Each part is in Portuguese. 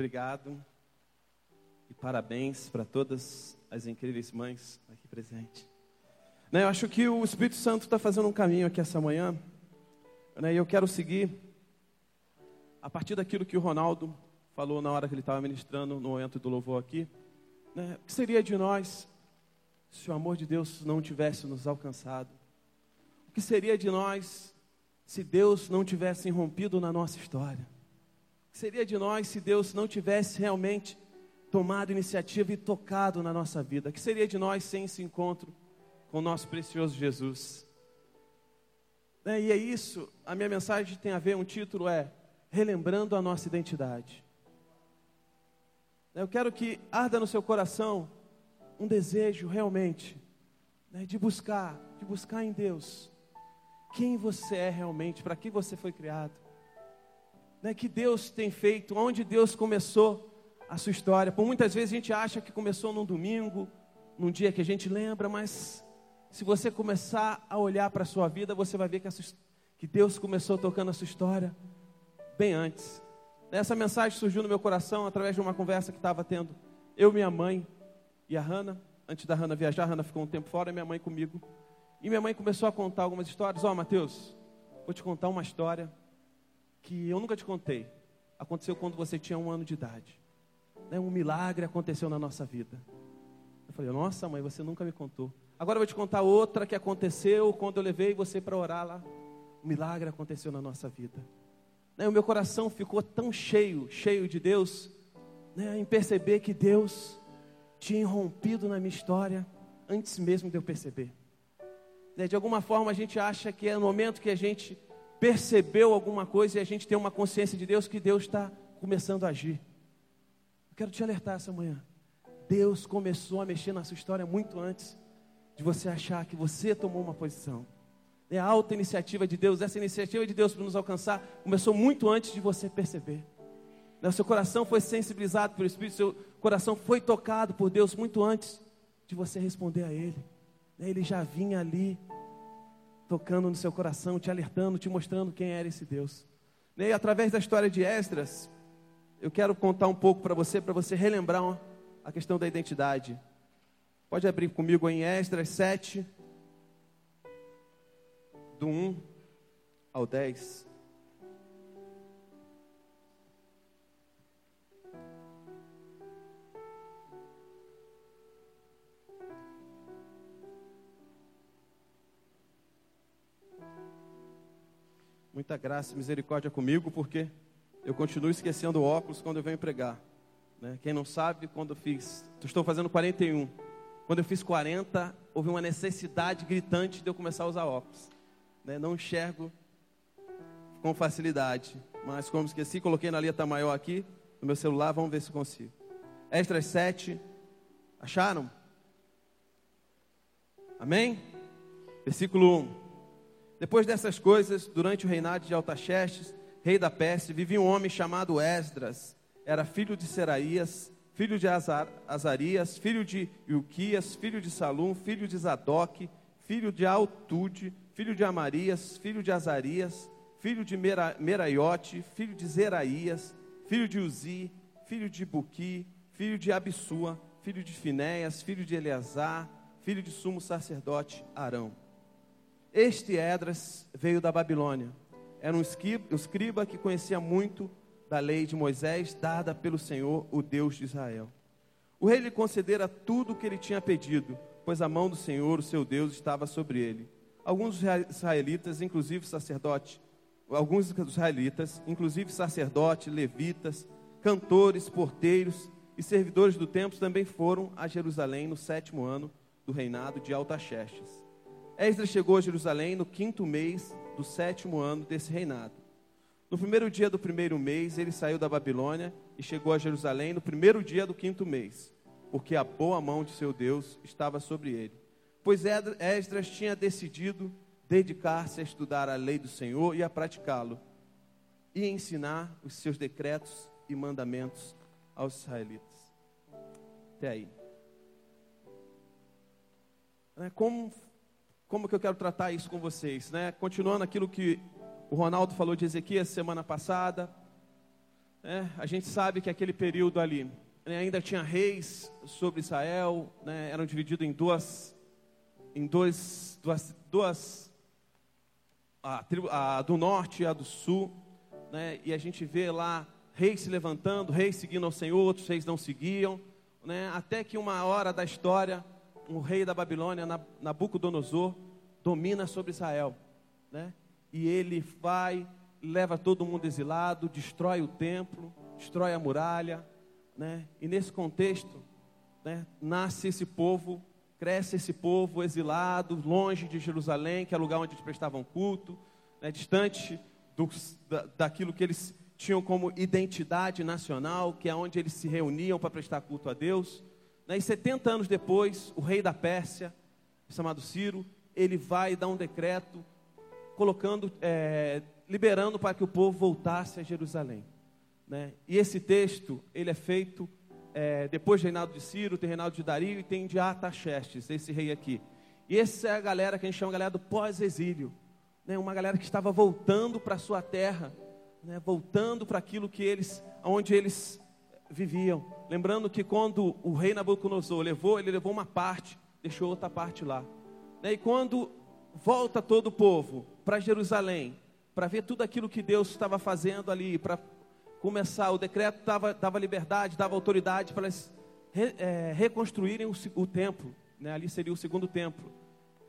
Obrigado e parabéns para todas as incríveis mães aqui presentes. Né, eu acho que o Espírito Santo está fazendo um caminho aqui essa manhã, né, e eu quero seguir a partir daquilo que o Ronaldo falou na hora que ele estava ministrando no momento do louvor aqui. Né, o que seria de nós se o amor de Deus não tivesse nos alcançado? O que seria de nós se Deus não tivesse irrompido na nossa história? Que seria de nós se Deus não tivesse realmente tomado iniciativa e tocado na nossa vida? Que seria de nós sem esse encontro com o nosso precioso Jesus? É, e é isso, a minha mensagem tem a ver, um título é Relembrando a Nossa Identidade. Eu quero que arda no seu coração um desejo realmente né, de buscar, de buscar em Deus quem você é realmente, para que você foi criado, né, que Deus tem feito, onde Deus começou a sua história. Por muitas vezes a gente acha que começou num domingo, num dia que a gente lembra, mas se você começar a olhar para a sua vida, você vai ver que, que Deus começou tocando a sua história bem antes. Essa mensagem surgiu no meu coração através de uma conversa que estava tendo eu, minha mãe e a Hanna. Antes da Hanna viajar, a Hanna ficou um tempo fora minha mãe comigo. E minha mãe começou a contar algumas histórias. Ó, oh, Mateus, vou te contar uma história que eu nunca te contei. Aconteceu quando você tinha um ano de idade. Né? Um milagre aconteceu na nossa vida. Eu falei, nossa mãe, você nunca me contou. Agora eu vou te contar outra que aconteceu quando eu levei você para orar lá. Um milagre aconteceu na nossa vida. Né, o meu coração ficou tão cheio, cheio de Deus, né, em perceber que Deus tinha irrompido na minha história antes mesmo de eu perceber. De alguma forma a gente acha que é no momento que a gente percebeu alguma coisa e a gente tem uma consciência de Deus que Deus está começando a agir. Eu quero te alertar essa manhã. Deus começou a mexer na sua história muito antes de você achar que você tomou uma posição. É a alta iniciativa de Deus, essa iniciativa de Deus para nos alcançar começou muito antes de você perceber. Né, o seu coração foi sensibilizado pelo Espírito, seu coração foi tocado por Deus muito antes de você responder a Ele. Né, ele já vinha ali, tocando no seu coração, te alertando, te mostrando quem era esse Deus. Né, e através da história de Esdras, eu quero contar um pouco para você, para você relembrar a questão da identidade. Pode abrir comigo em Esdras 7, do 1 ao 10. Muita graça e misericórdia comigo, porque eu continuo esquecendo o óculos quando eu venho pregar. Né? Quem não sabe, quando eu fiz, estou fazendo 41 quando eu fiz 40, houve uma necessidade gritante de eu começar a usar óculos. Né? Não enxergo com facilidade. Mas como esqueci, coloquei na letra maior aqui no meu celular, vamos ver se consigo. Extras 7. Acharam? Amém? Versículo 1. Depois dessas coisas, durante o reinado de Altaxerxes, rei da Pérsia, vivia um homem chamado Esdras. Era filho de Seraías, filho de Azar, Azarias, filho de Ilquias, filho de Salum, filho de Zadok, filho de Altude, filho de Amarias, filho de Azarias, filho de Mera, Meraiote, filho de Zeraías, filho de Uzi, filho de Buqui, filho de Abissua, filho de Finéias, filho de Eleazar, filho de sumo sacerdote Arão. Este Edras veio da Babilônia. Era um escriba que conhecia muito da lei de Moisés dada pelo Senhor, o Deus de Israel. O rei lhe concedera tudo o que ele tinha pedido, pois a mão do Senhor, o seu Deus, estava sobre ele. Alguns israelitas, inclusive sacerdote, alguns israelitas, inclusive sacerdotes, levitas, cantores, porteiros e servidores do templo também foram a Jerusalém no sétimo ano do reinado de Altaxerxes. Esdras chegou a Jerusalém no quinto mês do sétimo ano desse reinado. No primeiro dia do primeiro mês, ele saiu da Babilônia e chegou a Jerusalém no primeiro dia do quinto mês, porque a boa mão de seu Deus estava sobre ele. Pois Esdras tinha decidido dedicar-se a estudar a lei do Senhor e a praticá-lo, e ensinar os seus decretos e mandamentos aos israelitas. Até aí. Né, como, como que eu quero tratar isso com vocês? Né? Continuando aquilo que o Ronaldo falou de Ezequias semana passada. É, a gente sabe que aquele período ali né, ainda tinha reis sobre Israel, né, eram divididos em duas, em dois, duas, duas a, a do norte e a do sul, né, e a gente vê lá reis se levantando, reis seguindo ao Senhor, outros reis não seguiam, né, até que uma hora da história, um rei da Babilônia, Nabucodonosor, domina sobre Israel, né, e ele vai leva todo mundo exilado, destrói o templo, destrói a muralha, né? E nesse contexto, né, nasce esse povo, cresce esse povo exilado, longe de Jerusalém, que é o lugar onde eles prestavam culto, né, distante do, da, daquilo que eles tinham como identidade nacional, que é onde eles se reuniam para prestar culto a Deus. Né, e 70 anos depois, o rei da Pérsia, chamado Ciro, ele vai dar um decreto colocando é, liberando para que o povo voltasse a Jerusalém. Né? E esse texto, ele é feito é, depois do reinado de Ciro, tem reinado de Dario e tem de Artaxerxes, esse rei aqui. E essa é a galera que a gente chama a galera do pós-exílio. Né? Uma galera que estava voltando para a sua terra, né? voltando para aquilo que eles, onde eles viviam. Lembrando que quando o rei Nabucodonosor levou, ele levou uma parte, deixou outra parte lá. Né? E quando volta todo o povo para Jerusalém, para ver tudo aquilo que Deus estava fazendo ali, para começar. O decreto dava, dava liberdade, dava autoridade para eles re, é, reconstruírem o, o templo. Né? Ali seria o segundo templo.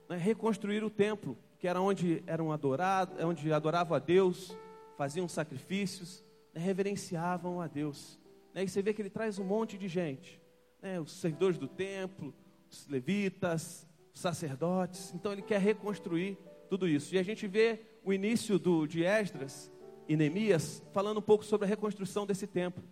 Né? Reconstruir o templo, que era onde eram adorados, onde adoravam a Deus, faziam sacrifícios, né? reverenciavam a Deus. Né? E você vê que ele traz um monte de gente. Né? Os servidores do templo, os levitas, os sacerdotes. Então ele quer reconstruir tudo isso. E a gente vê o início do, de Esdras e Neemias falando um pouco sobre a reconstrução desse templo.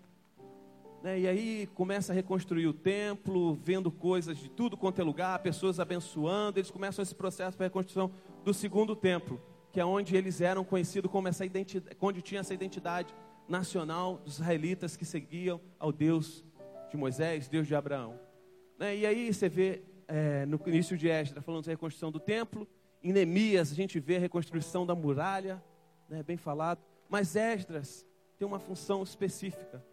Né? E aí começa a reconstruir o templo, vendo coisas de tudo quanto é lugar, pessoas abençoando. Eles começam esse processo para a reconstrução do segundo templo, que é onde eles eram conhecidos como essa identidade, onde tinha essa identidade nacional dos israelitas que seguiam ao Deus de Moisés, Deus de Abraão. Né? E aí você vê é, no início de Esdras falando da reconstrução do templo em Neemias a gente vê a reconstrução da muralha, né, bem falado. Mas Esdras tem uma função específica,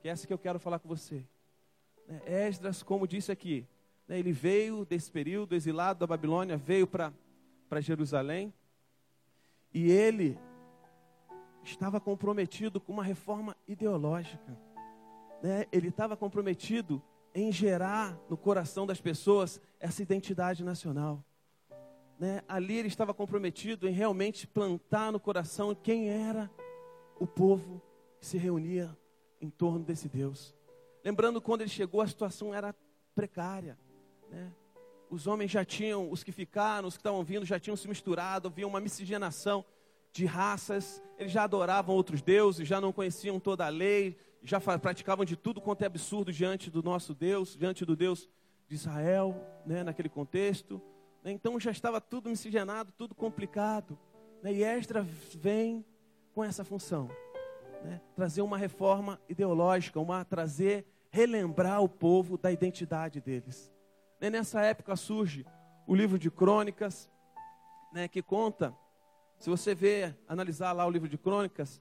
que é essa que eu quero falar com você. Né, Esdras, como disse aqui, né, ele veio desse período, exilado da Babilônia, veio para Jerusalém, e ele estava comprometido com uma reforma ideológica. Né? Ele estava comprometido em gerar no coração das pessoas essa identidade nacional né, ali ele estava comprometido em realmente plantar no coração quem era o povo que se reunia em torno desse Deus. Lembrando quando ele chegou, a situação era precária. Né? Os homens já tinham, os que ficaram, os que estavam vindo, já tinham se misturado, havia uma miscigenação de raças, eles já adoravam outros deuses, já não conheciam toda a lei, já praticavam de tudo quanto é absurdo diante do nosso Deus, diante do Deus de Israel, né, naquele contexto. Né? Então já estava tudo miscigenado, tudo complicado. Né? E Esdras vem com essa função. Né? Trazer uma reforma ideológica, uma trazer, relembrar o povo da identidade deles. Né? Nessa época surge o livro de crônicas, né, que conta, se você ver, analisar lá o livro de crônicas,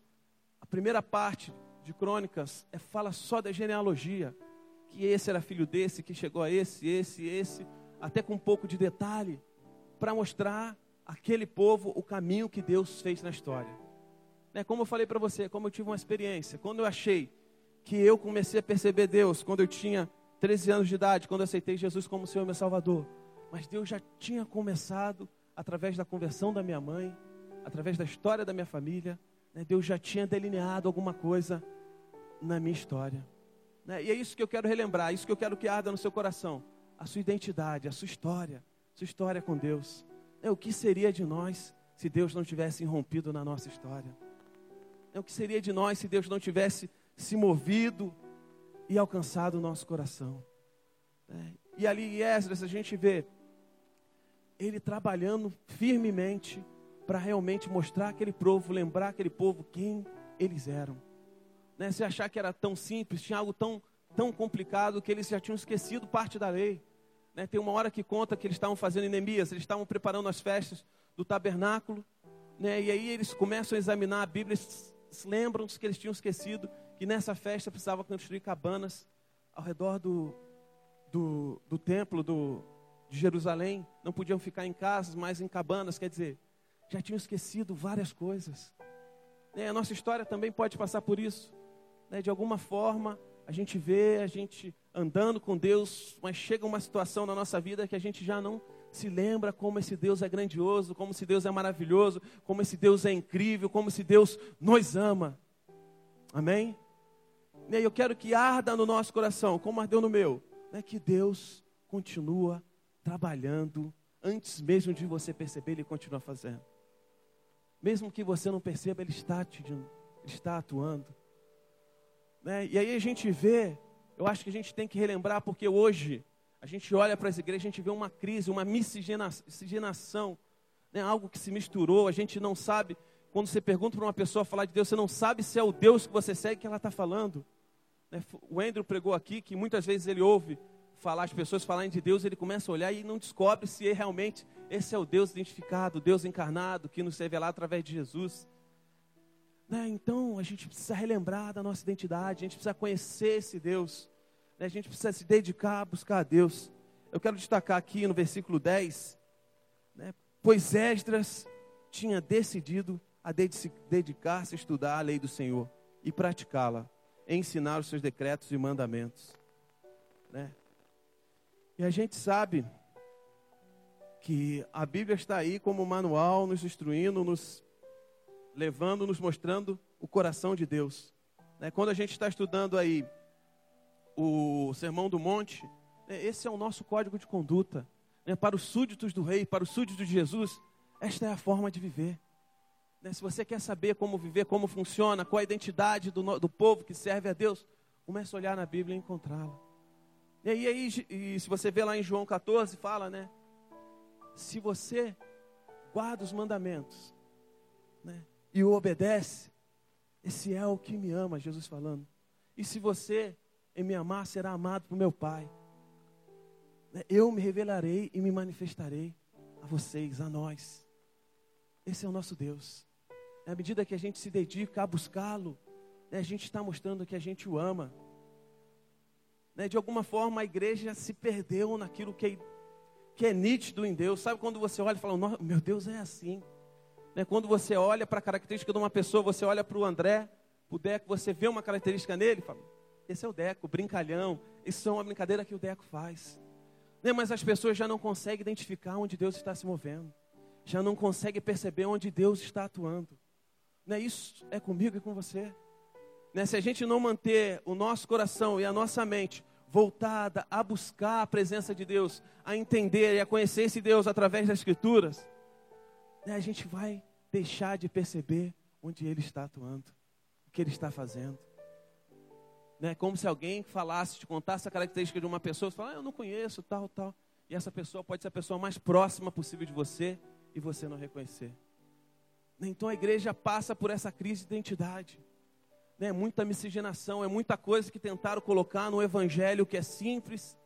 a primeira parte de crônicas é, fala só da genealogia, que esse era filho desse, que chegou a esse, esse, esse, até com um pouco de detalhe, para mostrar aquele povo o caminho que Deus fez na história. Né? Como eu falei para você, como eu tive uma experiência, quando eu achei que eu comecei a perceber Deus, quando eu tinha 13 anos de idade, quando eu aceitei Jesus como Senhor e meu Salvador. Mas Deus já tinha começado através da conversão da minha mãe, através da história da minha família. Né? Deus já tinha delineado alguma coisa na minha história. Né? E é isso que eu quero relembrar, isso que eu quero que arda no seu coração a sua identidade, a sua história, sua história com Deus. É, o que seria de nós se Deus não tivesse irrompido na nossa história? É, o que seria de nós se Deus não tivesse se movido e alcançado o nosso coração? É, e ali Esdras a gente vê ele trabalhando firmemente para realmente mostrar aquele povo, lembrar aquele povo quem eles eram. Né? Se achar que era tão simples, tinha algo tão, tão complicado que eles já tinham esquecido parte da lei. Né? Tem uma hora que conta que eles estavam fazendo em Neemias, eles estavam preparando as festas do tabernáculo, né? e aí eles começam a examinar a Bíblia, se lembram que eles tinham esquecido que nessa festa precisava construir cabanas ao redor do, do, do templo do, de Jerusalém. Não podiam ficar em casas, mas em cabanas. Quer dizer, já tinham esquecido várias coisas. Né? A nossa história também pode passar por isso. Né? De alguma forma, a gente vê a gente andando com Deus, mas chega uma situação na nossa vida que a gente já não se lembra como esse Deus é grandioso, como esse Deus é maravilhoso, como esse Deus é incrível, como esse Deus nos ama. Amém? E eu quero que arda no nosso coração, como ardeu no meu, né, que Deus continua trabalhando antes mesmo de você perceber, Ele continua fazendo. Mesmo que você não perceba, Ele está, te, ele está atuando. Né? E aí a gente vê, eu acho que a gente tem que relembrar, porque hoje a gente olha para as igrejas, a gente vê uma crise, uma miscigenação, né? algo que se misturou, a gente não sabe. Quando você pergunta para uma pessoa falar de Deus, você não sabe se é o Deus que você segue que ela está falando. Né? O Andrew pregou aqui que muitas vezes ele ouve falar, as pessoas falarem de Deus, ele começa a olhar e não descobre se é realmente esse é o Deus identificado, o Deus encarnado, que nos revelado através de Jesus. Né? Então a gente precisa relembrar da nossa identidade, a gente precisa conhecer esse Deus, né? a gente precisa se dedicar a buscar a Deus. Eu quero destacar aqui no versículo 10, né? pois Esdras tinha decidido a dedicar-se a estudar a lei do Senhor e praticá-la, ensinar os seus decretos e mandamentos. Né? E a gente sabe que a Bíblia está aí como manual, nos instruindo, nos levando, nos mostrando o coração de Deus. Né? Quando a gente está estudando aí o Sermão do Monte, né? esse é o nosso código de conduta. Né? Para os súditos do rei, para os súditos de Jesus, esta é a forma de viver. Se você quer saber como viver, como funciona, qual a identidade do, do povo que serve a Deus, comece a olhar na Bíblia e encontrá-la. E aí, e se você vê lá em João 14, fala, né? Se você guarda os mandamentos, né? E o obedece, esse é o que me ama, Jesus falando. E se você em me amar, será amado por meu Pai. Né? Eu me revelarei e me manifestarei a vocês, a nós. Esse é o nosso Deus. À medida que a gente se dedica a buscá-lo, né, a gente está mostrando que a gente o ama. Né? De alguma forma a igreja se perdeu naquilo que é, que é nítido em Deus. Sabe quando você olha e fala, meu Deus é assim. Né? Quando você olha para a característica de uma pessoa, você olha para o André, para o Deco, você vê uma característica nele fala, esse é o Deco, brincalhão. Isso é uma brincadeira que o Deco faz. Né? Mas as pessoas já não conseguem identificar onde Deus está se movendo. Já não conseguem perceber onde Deus está atuando. Né? Isso é comigo e com você. Né? Se a gente não manter o nosso coração e a nossa mente voltada a buscar a presença de Deus, a entender e a conhecer esse Deus através das Escrituras, né, a gente vai deixar de perceber onde Ele está atuando, o que Ele está fazendo. Né, como se alguém falasse, te contasse a característica de uma pessoa, você fala, ah, eu não conheço, tal, tal. E essa pessoa pode ser a pessoa mais próxima possível de você e você não reconhecer. Então a igreja passa por essa crise de identidade né, muita miscigenação, é muita coisa que tentaram colocar no evangelho que é simples,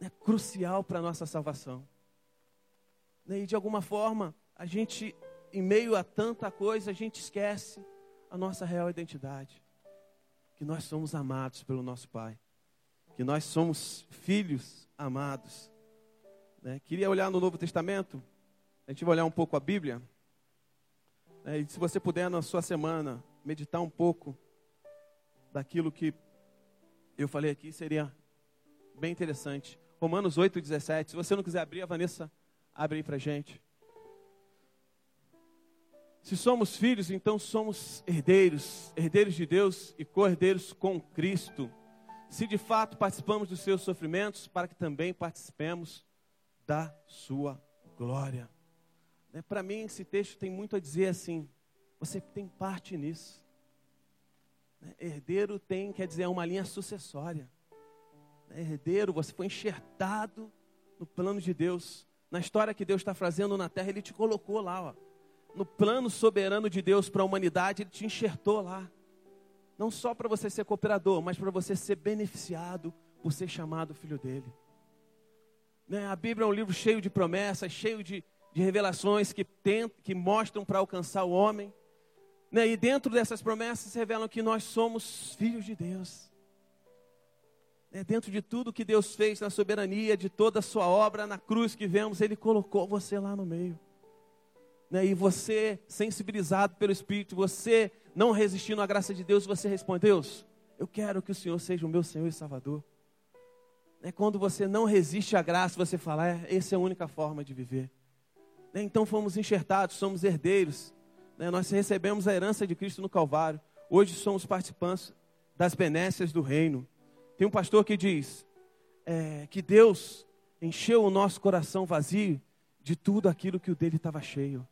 é crucial para a nossa salvação. Né, e de alguma forma, a gente, em meio a tanta coisa, a gente esquece a nossa real identidade. Que nós somos amados pelo nosso Pai. Que nós somos filhos amados. Né? Queria olhar no Novo Testamento. A gente vai olhar um pouco a Bíblia. Né? E se você puder, na sua semana, meditar um pouco daquilo que eu falei aqui, seria bem interessante. Romanos 8, 17. Se você não quiser abrir, a Vanessa abre aí para gente. Se somos filhos, então somos herdeiros, herdeiros de Deus e co-herdeiros com Cristo. Se de fato participamos dos seus sofrimentos, para que também participemos da sua glória. Né, para mim, esse texto tem muito a dizer assim: você tem parte nisso. Né? Herdeiro tem, quer dizer, é uma linha sucessória. Né? Herdeiro, você foi enxertado no plano de Deus. Na história que Deus está fazendo na terra, Ele te colocou lá. Ó. No plano soberano de Deus para a humanidade, Ele te enxertou lá. Não só para você ser cooperador, mas para você ser beneficiado por ser chamado filho dele. Né? A Bíblia é um livro cheio de promessas, cheio de, de revelações que, tem, que mostram para alcançar o homem Né? E dentro dessas promessas revelam que nós somos filhos de Deus. Né? Dentro de tudo que Deus fez na soberania, de toda a sua obra na cruz que vemos, Ele colocou você lá no meio. Né? E você, sensibilizado pelo Espírito, você não resistindo à graça de Deus, você responde: Deus, eu quero que o Senhor seja o meu Senhor e Salvador. É quando você não resiste à graça, você fala: é, essa é a única forma de viver. Né? Então fomos enxertados, somos herdeiros né? Nós recebemos a herança de Cristo no Calvário. Hoje somos participantes das benécias do reino. Tem um pastor que diz é, que Deus encheu o nosso coração vazio de tudo aquilo que o dele estava cheio.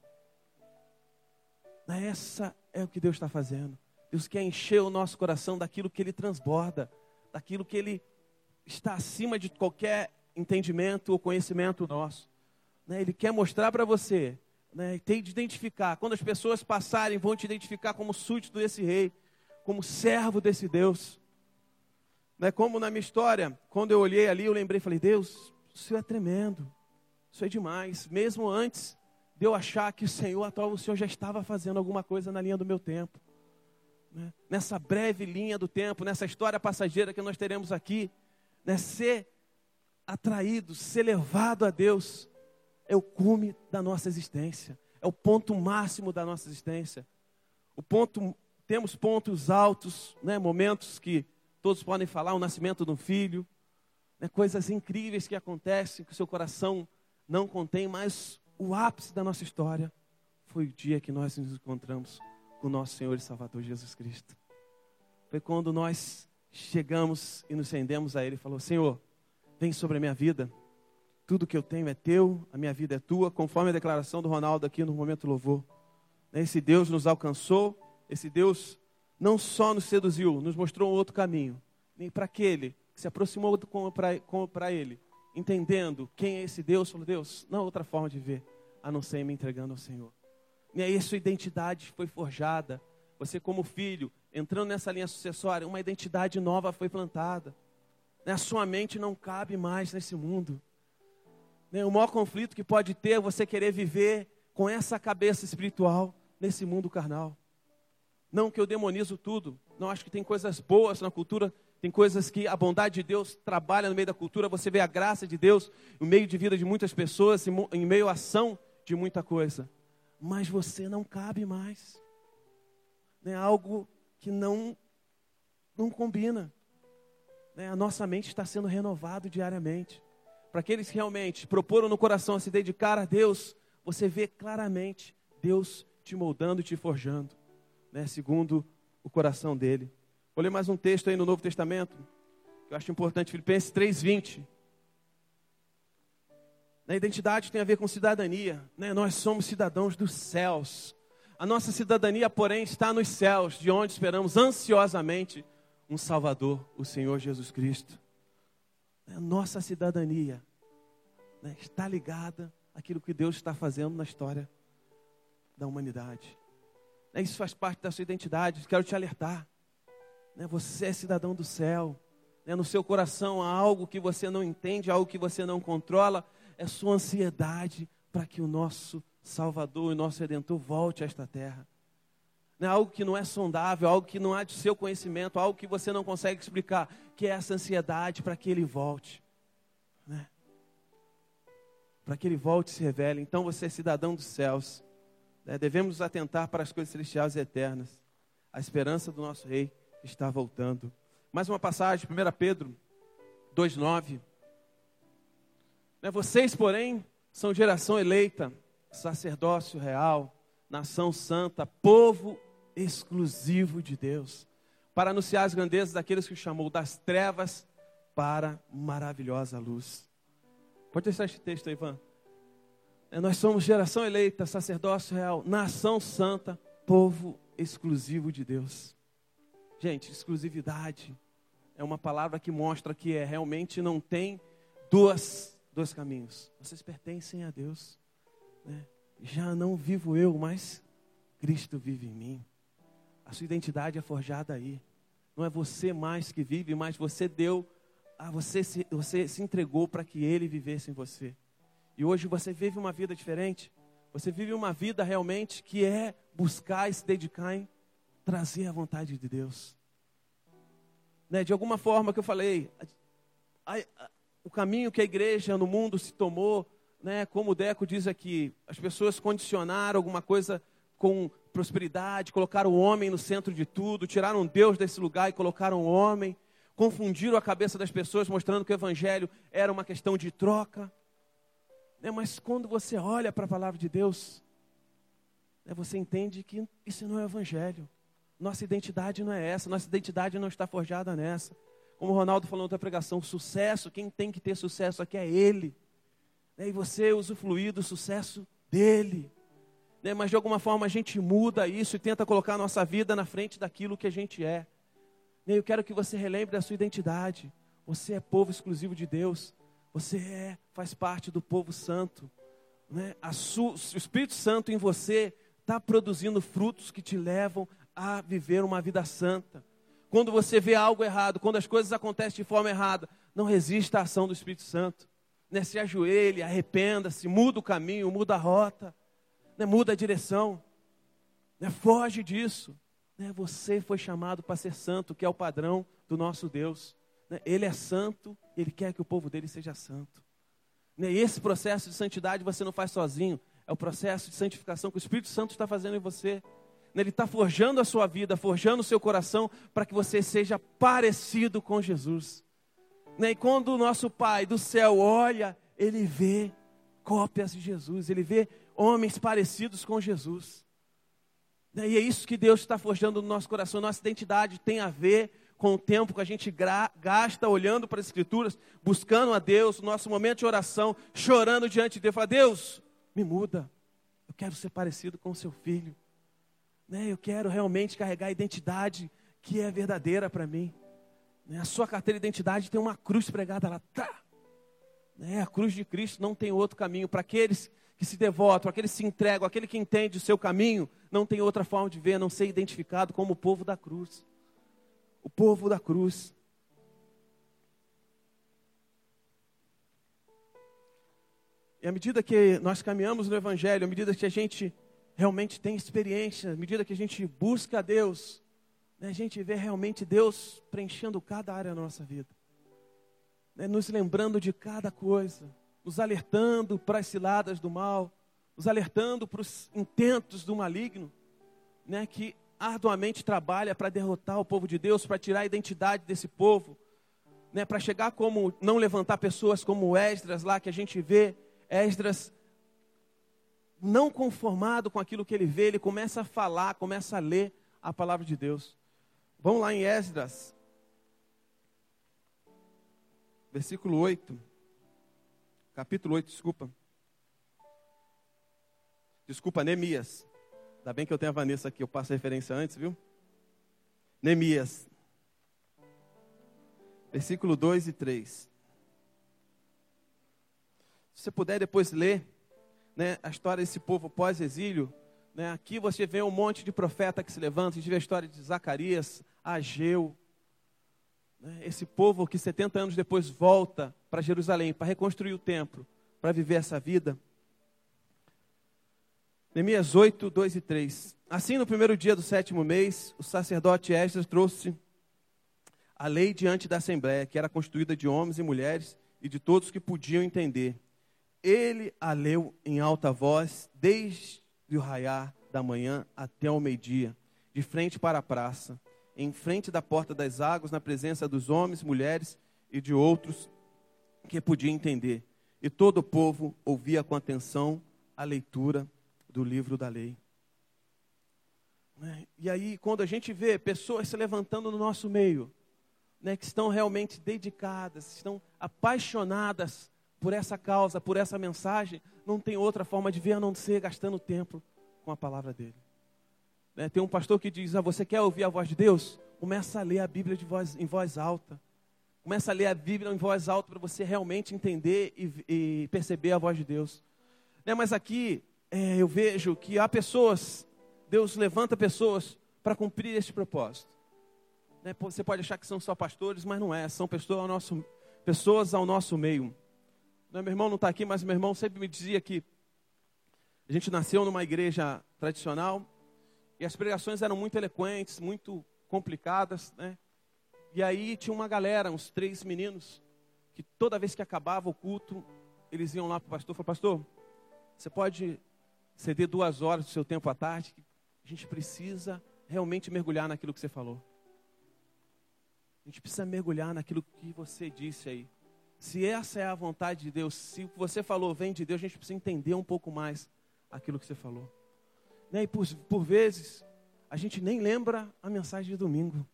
Essa é o que Deus está fazendo. Deus quer encher o nosso coração daquilo que ele transborda, daquilo que ele está acima de qualquer entendimento ou conhecimento nosso. Né? Ele quer mostrar para você né, tem de identificar. Quando as pessoas passarem, vão te identificar como súdito desse rei, como servo desse Deus. Né, como na minha história, quando eu olhei ali, eu lembrei, falei, Deus, isso é tremendo, isso é demais. Mesmo antes de eu achar que o Senhor atual, o Senhor já estava fazendo alguma coisa na linha do meu tempo. Né, nessa breve linha do tempo, nessa história passageira que nós teremos aqui, né, ser atraído, ser levado a Deus é o cume da nossa existência, é o ponto máximo da nossa existência. O ponto, temos pontos altos, né, momentos que todos podem falar, o nascimento de um filho, né, coisas incríveis que acontecem que o seu coração não contém, mas o ápice da nossa história foi o dia que nós nos encontramos com o nosso Senhor e Salvador Jesus Cristo. Foi quando nós chegamos e nos rendemos a Ele e falou: Senhor, vem sobre a minha vida tudo que eu tenho é teu, a minha vida é tua, conforme a declaração do Ronaldo aqui no momento louvor. Esse Deus nos alcançou, esse Deus não só nos seduziu, nos mostrou um outro caminho. Nem para aquele que se aproximou para ele, entendendo quem é esse Deus, falou: Deus, não há outra forma de ver, a não ser me entregando ao Senhor. E aí sua identidade foi forjada. Você, como filho, entrando nessa linha sucessória, uma identidade nova foi plantada. A sua mente não cabe mais nesse mundo. Né? O maior conflito que pode ter é você querer viver com essa cabeça espiritual nesse mundo carnal. Não que eu demonizo tudo. Não acho que tem coisas boas na cultura, tem coisas que a bondade de Deus trabalha no meio da cultura. Você vê a graça de Deus no meio de vida de muitas pessoas, em meio à ação de muita coisa. Mas você não cabe mais. É algo que não não combina. Né? A nossa mente está sendo renovada diariamente para aqueles que realmente proporam no coração a se dedicar a Deus, você vê claramente Deus te moldando e te forjando, né, segundo o coração dele. Vou ler mais um texto aí no Novo Testamento, que eu acho importante, Filipenses 3:20. Na identidade tem a ver com cidadania, né? Nós somos cidadãos dos céus. A nossa cidadania, porém, está nos céus, de onde esperamos ansiosamente um Salvador, o Senhor Jesus Cristo. Nossa cidadania né, está ligada àquilo que Deus está fazendo na história da humanidade. Né, isso faz parte da sua identidade. Quero te alertar. Né, você é cidadão do céu. Né, no seu coração há algo que você não entende, algo que você não controla. É sua ansiedade para que o nosso Salvador e nosso Redentor volte a esta terra né, algo que não é sondável, algo que não há de seu conhecimento, algo que você não consegue explicar, que é essa ansiedade para que ele volte. Né? Para que ele volte e se revele. Então você é cidadão dos céus. Né? Devemos atentar para as coisas celestiais e eternas. A esperança do nosso rei está voltando. Mais uma passagem, 1 Pedro 2,9. Né, vocês, porém, são geração eleita, sacerdócio real, nação santa, povo exclusivo de Deus, para anunciar as grandezas daqueles que chamou das trevas para maravilhosa luz. Pode deixar este texto aí, Ivan. É, nós somos geração eleita, sacerdócio real, nação santa, povo exclusivo de Deus. Gente, exclusividade é uma palavra que mostra que é, realmente não tem duas, dois caminhos. Vocês pertencem a Deus. Né? Já não vivo eu, mas Cristo vive em mim. A sua identidade é forjada aí. Não é você mais que vive, mas você deu, ah, você, se, você se entregou para que Ele vivesse em você. E hoje você vive uma vida diferente. Você vive uma vida realmente que é buscar e se dedicar em trazer a vontade de Deus. Né, de alguma forma que eu falei, a, a, o caminho que a igreja no mundo se tomou, né, como o Deco diz aqui, as pessoas condicionaram alguma coisa com prosperidade, colocaram o homem no centro de tudo, tiraram Deus desse lugar e colocaram o homem, confundiram a cabeça das pessoas, mostrando que o evangelho era uma questão de troca. Né, mas quando você olha para a palavra de Deus, né, você entende que isso não é evangelho. Nossa identidade não é essa, nossa identidade não está forjada nessa. Como o Ronaldo falou na pregação, sucesso, quem tem que ter sucesso aqui é Ele. Né? E você usufruir do sucesso dele. Né? Mas de alguma forma a gente muda isso e tenta colocar a nossa vida na frente daquilo que a gente é. Né? Eu quero que você relembre da sua identidade. Você é povo exclusivo de Deus. Você é, faz parte do povo santo. Né? O Espírito Santo em você está produzindo frutos que te levam a viver uma vida santa. Quando você vê algo errado, quando as coisas acontecem de forma errada, não resista à ação do Espírito Santo. Né? Se ajoelhe, arrependa-se, muda o caminho, muda a rota, né? muda a direção. Né? Foge disso. Né? Você foi chamado para ser santo, que é o padrão do nosso Deus. Né? Ele é santo, ele quer que o povo dele seja santo. Né? Esse processo de santidade você não faz sozinho, é o processo de santificação que o Espírito Santo está fazendo em você. Ele está forjando a sua vida, forjando o seu coração para que você seja parecido com Jesus. Né, e quando o nosso Pai do céu olha, ele vê cópias de Jesus, ele vê homens parecidos com Jesus. Né, e é isso que Deus está forjando no nosso coração. Nossa identidade tem a ver com o tempo que a gente gasta olhando para as Escrituras, buscando a Deus, nosso momento de oração, chorando diante de Deus. Fala, Deus, me muda. Eu quero ser parecido com o seu filho. Né? Eu quero realmente carregar a identidade que é verdadeira para mim. Né? A sua carteira de identidade tem uma cruz pregada lá. Tá. A cruz de Cristo não tem outro caminho. Para aqueles que se devotam, aqueles que se entregam, aquele que entende o seu caminho, não tem outra forma de ver, não ser identificado como o povo da cruz. O povo da cruz. E à medida que nós caminhamos no Evangelho, à medida que a gente realmente tem experiência, à medida que a gente busca a Deus, né, a gente vê realmente Deus preenchendo cada área da nossa vida, né, nos lembrando de cada coisa, nos alertando para as ciladas do mal, nos alertando para os intentos do maligno, né, que arduamente trabalha para derrotar o povo de Deus, para tirar a identidade desse povo, né, para chegar como não levantar pessoas como Esdras lá que a gente vê, Esdras não conformado com aquilo que ele vê, ele começa a falar, começa a ler a palavra de Deus. Vamos lá em Esdras, versículo 8, capítulo 8, desculpa. Desculpa, Neemias. Ainda bem que eu tenho a Vanessa aqui, eu passo a referência antes, viu? Neemias, versículo 2 e 3. Se você puder depois ler né, a história desse povo pós-exílio, né, aqui você vê um monte de profeta que se levanta, a gente vê a história de Zacarias, Ageu, né, esse povo que 70 anos depois volta para Jerusalém para reconstruir o templo, para viver essa vida. Neemias 8, 2 e 3. Assim, no primeiro dia do sétimo mês, o sacerdote Esdras trouxe a lei diante da assembleia, que era constituída de homens e mulheres e de todos que podiam entender. Ele a leu em alta voz, desde o raiar da manhã até o meio-dia, de frente para a praça, em frente da porta das águas, na presença dos homens, mulheres e de outros que podiam entender. E todo o povo ouvia com atenção a leitura do livro da lei. Né? E aí, quando a gente vê pessoas se levantando no nosso meio, né, que estão realmente dedicadas, estão apaixonadas por essa causa, por essa mensagem, não tem outra forma de ver a não ser gastando tempo com a palavra dele. Né? Tem um pastor que diz: ah, Você quer ouvir a voz de Deus? Começa a ler a Bíblia voz, em voz alta. Começa a ler a Bíblia em voz alta para você realmente entender e, e, perceber a voz de Deus. Né? Mas aqui é, eu vejo que há pessoas, Deus levanta pessoas para cumprir este propósito. Né? Você pode achar que são só pastores, mas não é, são pessoas ao nosso, pessoas ao nosso meio. Meu irmão não está aqui, mas meu irmão sempre me dizia que a gente nasceu numa igreja tradicional E as pregações eram muito eloquentes, muito complicadas, né? E aí tinha uma galera, uns três meninos, que toda vez que acabava o culto, eles iam lá para o pastor e falavam, pastor, você pode ceder duas horas do seu tempo à tarde? A gente precisa realmente mergulhar naquilo que você falou. A gente precisa mergulhar naquilo que você disse aí. Se essa é a vontade de Deus, se você falou vem de Deus, a gente precisa entender um pouco mais aquilo que você falou. Né? E por, por vezes, a gente nem lembra a mensagem de domingo.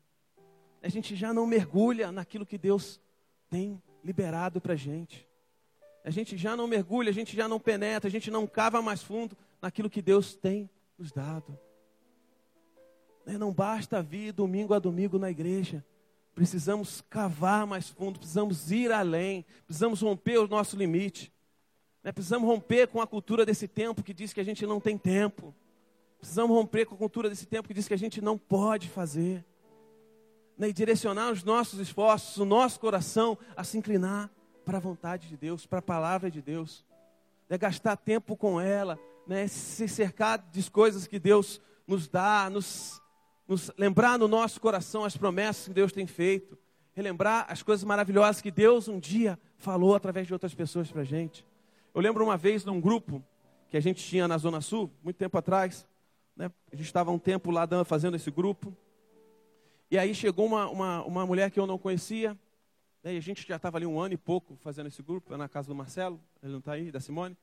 A gente já não mergulha naquilo que Deus tem liberado para a gente. A gente já não mergulha, a gente já não penetra, a gente não cava mais fundo naquilo que Deus tem nos dado. Né? Não basta vir domingo a domingo na igreja. Precisamos cavar mais fundo, precisamos ir além, precisamos romper o nosso limite. Né? Precisamos romper com a cultura desse tempo que diz que a gente não tem tempo. Precisamos romper com a cultura desse tempo que diz que a gente não pode fazer. Né? E direcionar os nossos esforços, o nosso coração a se inclinar para a vontade de Deus, para a palavra de Deus. Né? Gastar tempo com ela, né? se cercar de coisas que Deus nos dá, nos, nos lembrar no nosso coração as promessas que Deus tem feito, relembrar as coisas maravilhosas que Deus um dia falou através de outras pessoas para a gente. Eu lembro uma vez num grupo que a gente tinha na Zona Sul, muito tempo atrás, né? a gente estava um tempo lá fazendo esse grupo, e aí chegou uma, uma, uma mulher que eu não conhecia, né? e a gente já estava ali um ano e pouco fazendo esse grupo, na casa do Marcelo, ele não está aí, da Simone,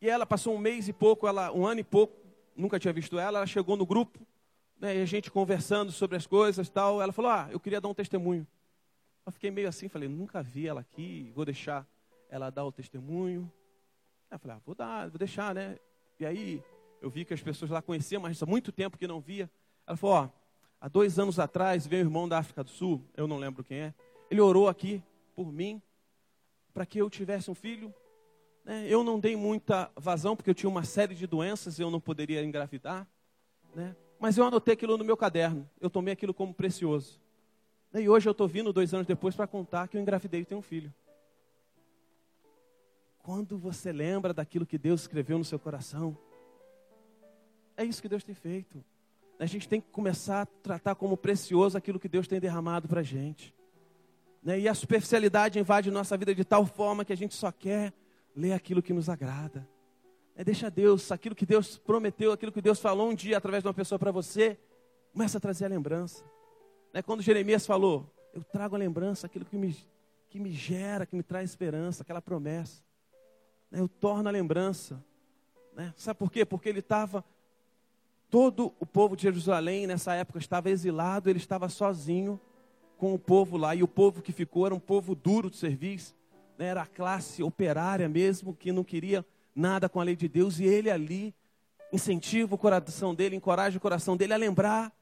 e ela passou um mês e pouco, ela, um ano e pouco, nunca tinha visto ela, ela chegou no grupo, né, e a gente conversando sobre as coisas tal, ela falou, ah, eu queria dar um testemunho. Eu fiquei meio assim, falei, nunca vi ela aqui, vou deixar ela dar o testemunho. Eu falei, ah, vou dar, vou deixar, né? E aí eu vi que as pessoas lá conheciam, mas há muito tempo que não via. Ela falou, ó, há dois anos atrás veio um irmão da África do Sul, eu não lembro quem é, ele orou aqui por mim, para que eu tivesse um filho, né? Eu não dei muita vazão, porque eu tinha uma série de doenças e eu não poderia engravidar. Né? Mas eu anotei aquilo no meu caderno. Eu tomei aquilo como precioso. E hoje eu estou vindo, dois anos depois, para contar que eu engravidei e tenho um filho. Quando você lembra daquilo que Deus escreveu no seu coração, é isso que Deus tem feito. A gente tem que começar a tratar como precioso aquilo que Deus tem derramado para a gente. Né? E a superficialidade invade nossa vida de tal forma que a gente só quer Lê aquilo que nos agrada. É, deixa Deus, aquilo que Deus prometeu, aquilo que Deus falou um dia através de uma pessoa para você, começa a trazer a lembrança. É, quando Jeremias falou, eu trago a lembrança, aquilo que me, que me gera, que me traz esperança, aquela promessa. É, eu torno a lembrança. Né? Sabe por quê? Porque ele estava, todo o povo de Jerusalém nessa época estava exilado, ele estava sozinho com o povo lá, e o povo que ficou era um povo duro de serviço né, era a classe operária mesmo, que não queria nada com a lei de Deus, e ele ali incentiva o coração dele, encoraja o coração dele a lembrar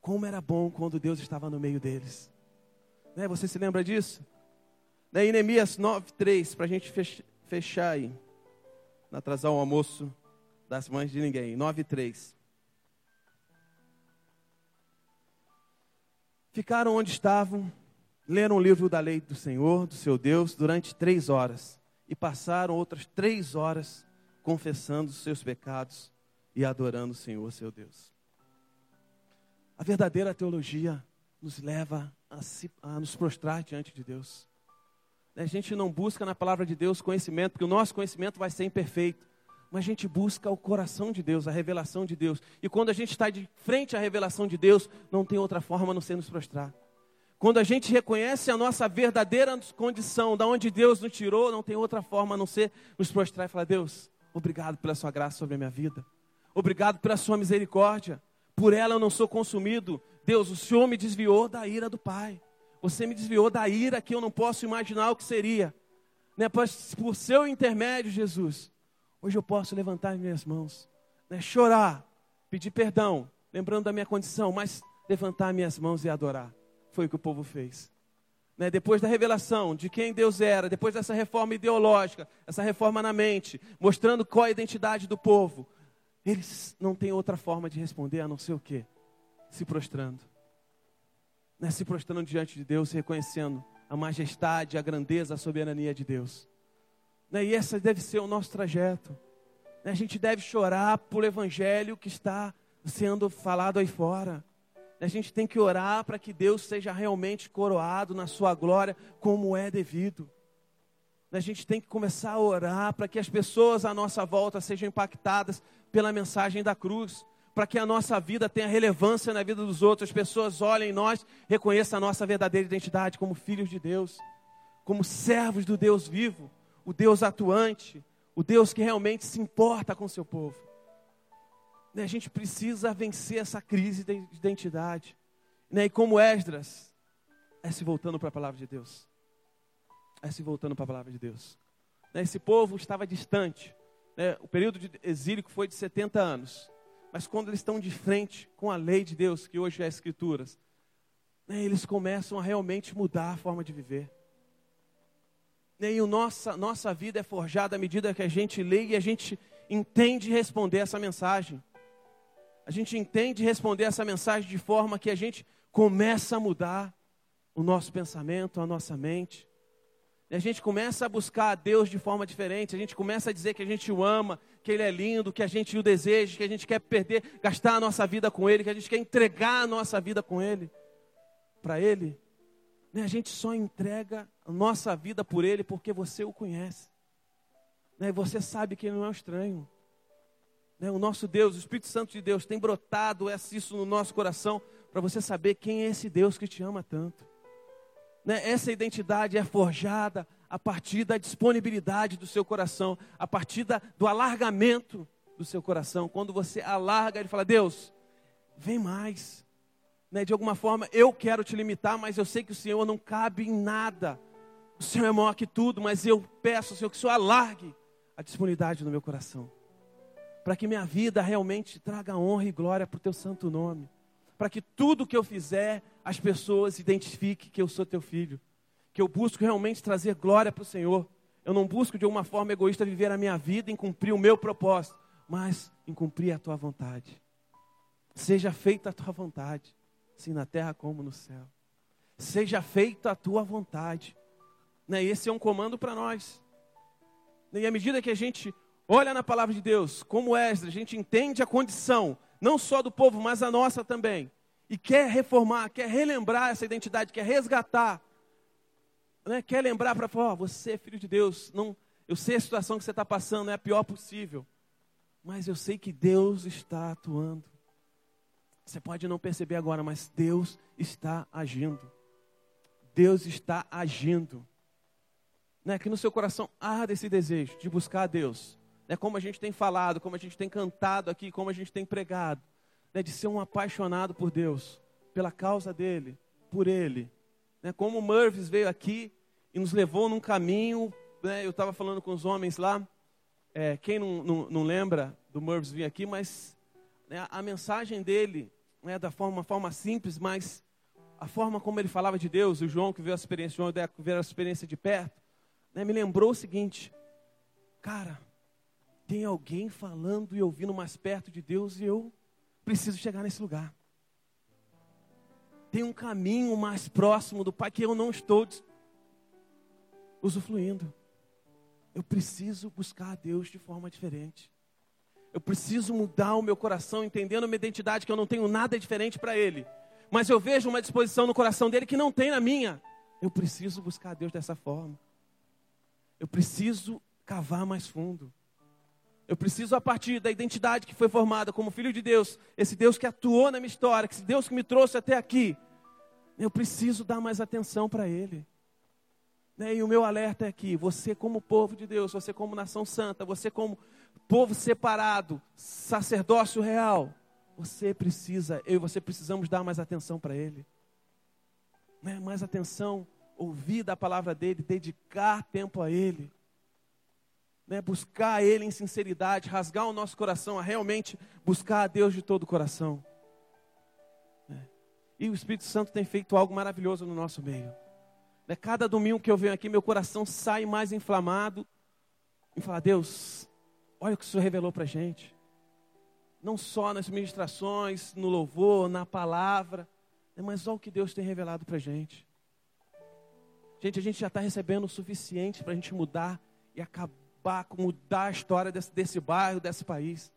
como era bom quando Deus estava no meio deles. Né, você se lembra disso? Né, em Neemias 9,3, para a gente fechar aí, não atrasar o almoço das mães de ninguém. 9,3. Ficaram onde estavam leram o livro da lei do Senhor, do seu Deus, durante três horas e passaram outras três horas confessando os seus pecados e adorando o Senhor, seu Deus. A verdadeira teologia nos leva a, se, a nos prostrar diante de Deus. A gente não busca na palavra de Deus conhecimento, porque o nosso conhecimento vai ser imperfeito. Mas a gente busca o coração de Deus, a revelação de Deus. E quando a gente está de frente à revelação de Deus, não tem outra forma a não ser nos prostrar. Quando a gente reconhece a nossa verdadeira condição, da onde Deus nos tirou, não tem outra forma a não ser nos prostrar e falar: Deus, obrigado pela sua graça sobre a minha vida. Obrigado pela sua misericórdia. Por ela eu não sou consumido. Deus, o Senhor me desviou da ira do Pai. Você me desviou da ira que eu não posso imaginar o que seria. Né? Por seu intermédio, Jesus, hoje eu posso levantar minhas mãos, né? chorar, pedir perdão, lembrando da minha condição, mas levantar minhas mãos e adorar foi o que o povo fez. Né? Depois da revelação de quem Deus era, depois dessa reforma ideológica, essa reforma na mente, mostrando qual a identidade do povo, eles não têm outra forma de responder a não ser o quê? Se prostrando. Né? Se prostrando diante de Deus, reconhecendo a majestade, a grandeza, a soberania de Deus. Né? E esse deve ser o nosso trajeto. Né? A gente deve chorar pelo evangelho que está anda falado aí fora. A gente tem que orar para que Deus seja realmente coroado na sua glória, como é devido. A gente tem que começar a orar para que as pessoas à nossa volta sejam impactadas pela mensagem da cruz, para que a nossa vida tenha relevância na vida dos outros, as pessoas olhem em nós, reconheçam a nossa verdadeira identidade como filhos de Deus, como servos do Deus vivo, o Deus atuante, o Deus que realmente se importa com o seu povo. Né, a gente precisa vencer essa crise de identidade. Né? E como Esdras, é se voltando para a palavra de Deus. É se voltando para a palavra de Deus. Né? Esse povo estava distante. Né? O período de exílio foi de 70 anos. Mas quando eles estão de frente com a lei de Deus, que hoje é Escrituras, eles começam a realmente mudar a forma de viver. E a nossa, nossa vida é forjada à medida que a gente lê e a gente entende responder essa mensagem a gente entende responder essa mensagem de forma que a gente começa a mudar o nosso pensamento, a nossa mente. E a gente começa a buscar a Deus de forma diferente, a gente começa a dizer que a gente o ama, que Ele é lindo, que a gente o deseja, que a gente quer perder, gastar a nossa vida com Ele, que a gente quer entregar a nossa vida com Ele, para Ele. Né? A gente só entrega a nossa vida por Ele porque você o conhece. Né? Você sabe que Ele não é um estranho. Né? O nosso Deus, o Espírito Santo de Deus, tem brotado isso no nosso coração para você saber quem é esse Deus que te ama tanto. Né? Essa identidade é forjada a partir da disponibilidade do seu coração, a partir da, do alargamento do seu coração. Quando você alarga, ele fala: Deus, vem mais. Né? De alguma forma, eu quero te limitar, mas eu sei que o Senhor não cabe em nada. O Senhor é maior que tudo, mas eu peço, Senhor, que o Senhor alargue a disponibilidade no meu coração para que minha vida realmente traga honra e glória para o teu santo nome. Para que tudo que eu fizer, as pessoas identifiquem que eu sou teu filho. Que eu busco realmente trazer glória para o Senhor. Eu não busco de alguma forma egoísta viver a minha vida em cumprir o meu propósito, mas em cumprir a tua vontade. Seja feita a tua vontade, assim na terra como no céu. Seja feita a tua vontade. Né? Esse é um comando para nós. E à medida que a gente olha na palavra de Deus, como Esdras, a gente entende a condição, não só do povo, mas a nossa também. E quer reformar, quer relembrar essa identidade, quer resgatar. Né? Quer lembrar para falar, oh, você é filho de Deus. Não, eu sei a situação que você está passando, é a pior possível. Mas eu sei que Deus está atuando. Você pode não perceber agora, mas Deus está agindo. Deus está agindo. Né? Que no seu coração arda esse desejo de buscar a Deus né, como a gente tem falado, como a gente tem cantado aqui, como a gente tem pregado, né, de ser um apaixonado por Deus, pela causa dele, por ele. Né, como o Murphys veio aqui e nos levou num caminho, né, eu estava falando com os homens lá, é, quem não, não, não, lembra do Murphys vir aqui, mas né, a mensagem dele, né, da forma, forma simples, mas a forma como ele falava de Deus, o João que veio a experiência, João que veio a experiência de perto, né, me lembrou o seguinte, cara, tem alguém falando e ouvindo mais perto de Deus e eu preciso chegar nesse lugar. Tem um caminho mais próximo do Pai que eu não estou usufruindo. Eu preciso buscar a Deus de forma diferente. Eu preciso mudar o meu coração, entendendo a minha identidade, que eu não tenho nada diferente para Ele. Mas eu vejo uma disposição no coração dele que não tem na minha. Eu preciso buscar a Deus dessa forma. Eu preciso cavar mais fundo. Eu preciso, a partir da identidade que foi formada como filho de Deus, esse Deus que atuou na minha história, esse Deus que me trouxe até aqui, eu preciso dar mais atenção para Ele. Né, e o meu alerta é aqui: você, como povo de Deus, você, como nação santa, você, como povo separado, sacerdócio real, você precisa, eu e você precisamos dar mais atenção para Ele. Né, mais atenção, ouvir da palavra dEle, dedicar tempo a Ele né, buscar Ele em sinceridade, rasgar o nosso coração a realmente buscar a Deus de todo o coração. Né? E o Espírito Santo tem feito algo maravilhoso no nosso meio. Né, cada domingo que eu venho aqui, meu coração sai mais inflamado e fala: Deus, olha o que o Senhor revelou para a gente. Não só nas ministrações, no louvor, na palavra, né, mas olha o que Deus tem revelado para a gente. Gente, a gente já está recebendo o suficiente para a gente mudar e acabar mudar a história desse, desse bairro, desse país.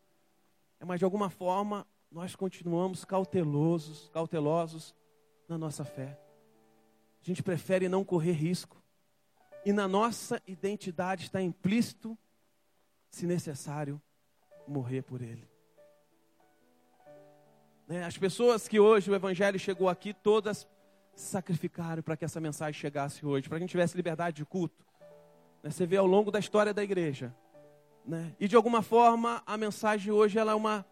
É, mas de alguma forma, nós continuamos cautelosos, cautelosos na nossa fé. A gente prefere não correr risco. E na nossa identidade está implícito, se necessário, morrer por Ele. Né? As pessoas que hoje o Evangelho chegou aqui, todas sacrificaram para que essa mensagem chegasse hoje, para que a gente tivesse liberdade de culto. Né? Você vê ao longo da história da igreja. Né? E de alguma forma, a mensagem hoje ela é uma,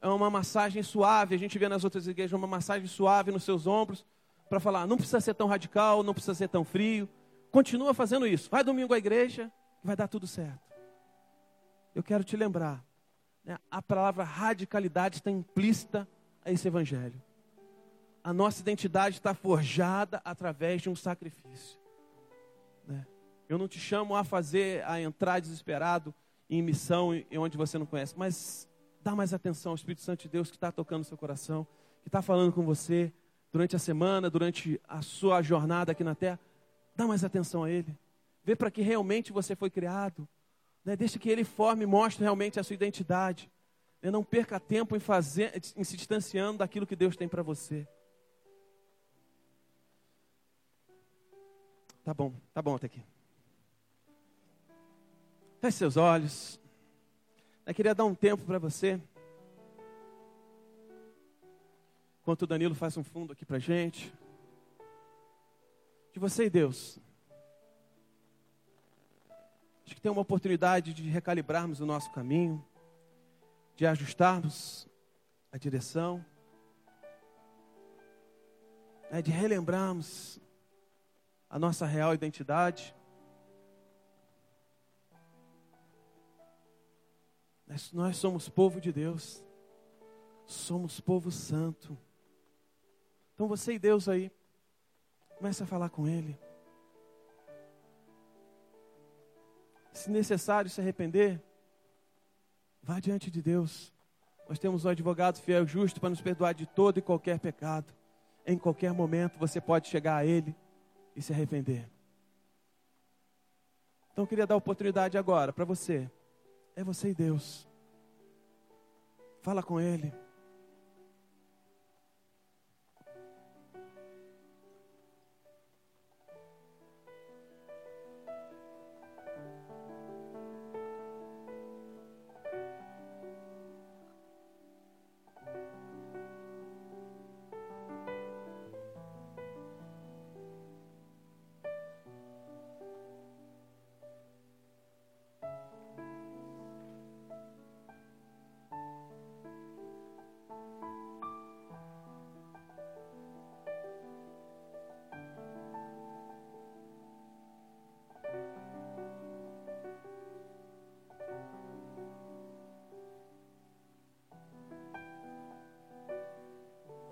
é uma massagem suave. A gente vê nas outras igrejas uma massagem suave nos seus ombros, para falar: não precisa ser tão radical, não precisa ser tão frio. Continua fazendo isso. Vai domingo à igreja, vai dar tudo certo. Eu quero te lembrar: né? a palavra radicalidade está implícita a esse evangelho. A nossa identidade está forjada através de um sacrifício. Né? Eu não te chamo a fazer, a entrar desesperado em missão em onde você não conhece, mas dá mais atenção ao Espírito Santo de Deus que está tocando seu coração, que está falando com você durante a semana, durante a sua jornada aqui na terra. Dá mais atenção a Ele. Vê para que realmente você foi criado. Né? Deixa que Ele forme e mostre realmente a sua identidade. Né? Não perca tempo em, fazer, em se distanciando daquilo que Deus tem para você. Tá bom, tá bom até aqui. Feche seus olhos. Eu queria dar um tempo para você. Enquanto o Danilo faz um fundo aqui para gente. De você e Deus. Acho que tem uma oportunidade de recalibrarmos o nosso caminho. De ajustarmos a direção. É de relembrarmos a nossa real identidade. Nós somos povo de Deus, somos povo santo. Então você e Deus aí, comece a falar com Ele. Se necessário se arrepender, vá diante de Deus. Nós temos um advogado fiel e justo para nos perdoar de todo e qualquer pecado. Em qualquer momento você pode chegar a Ele e se arrepender. Então eu queria dar oportunidade agora para você é você e Deus. Fala com Ele.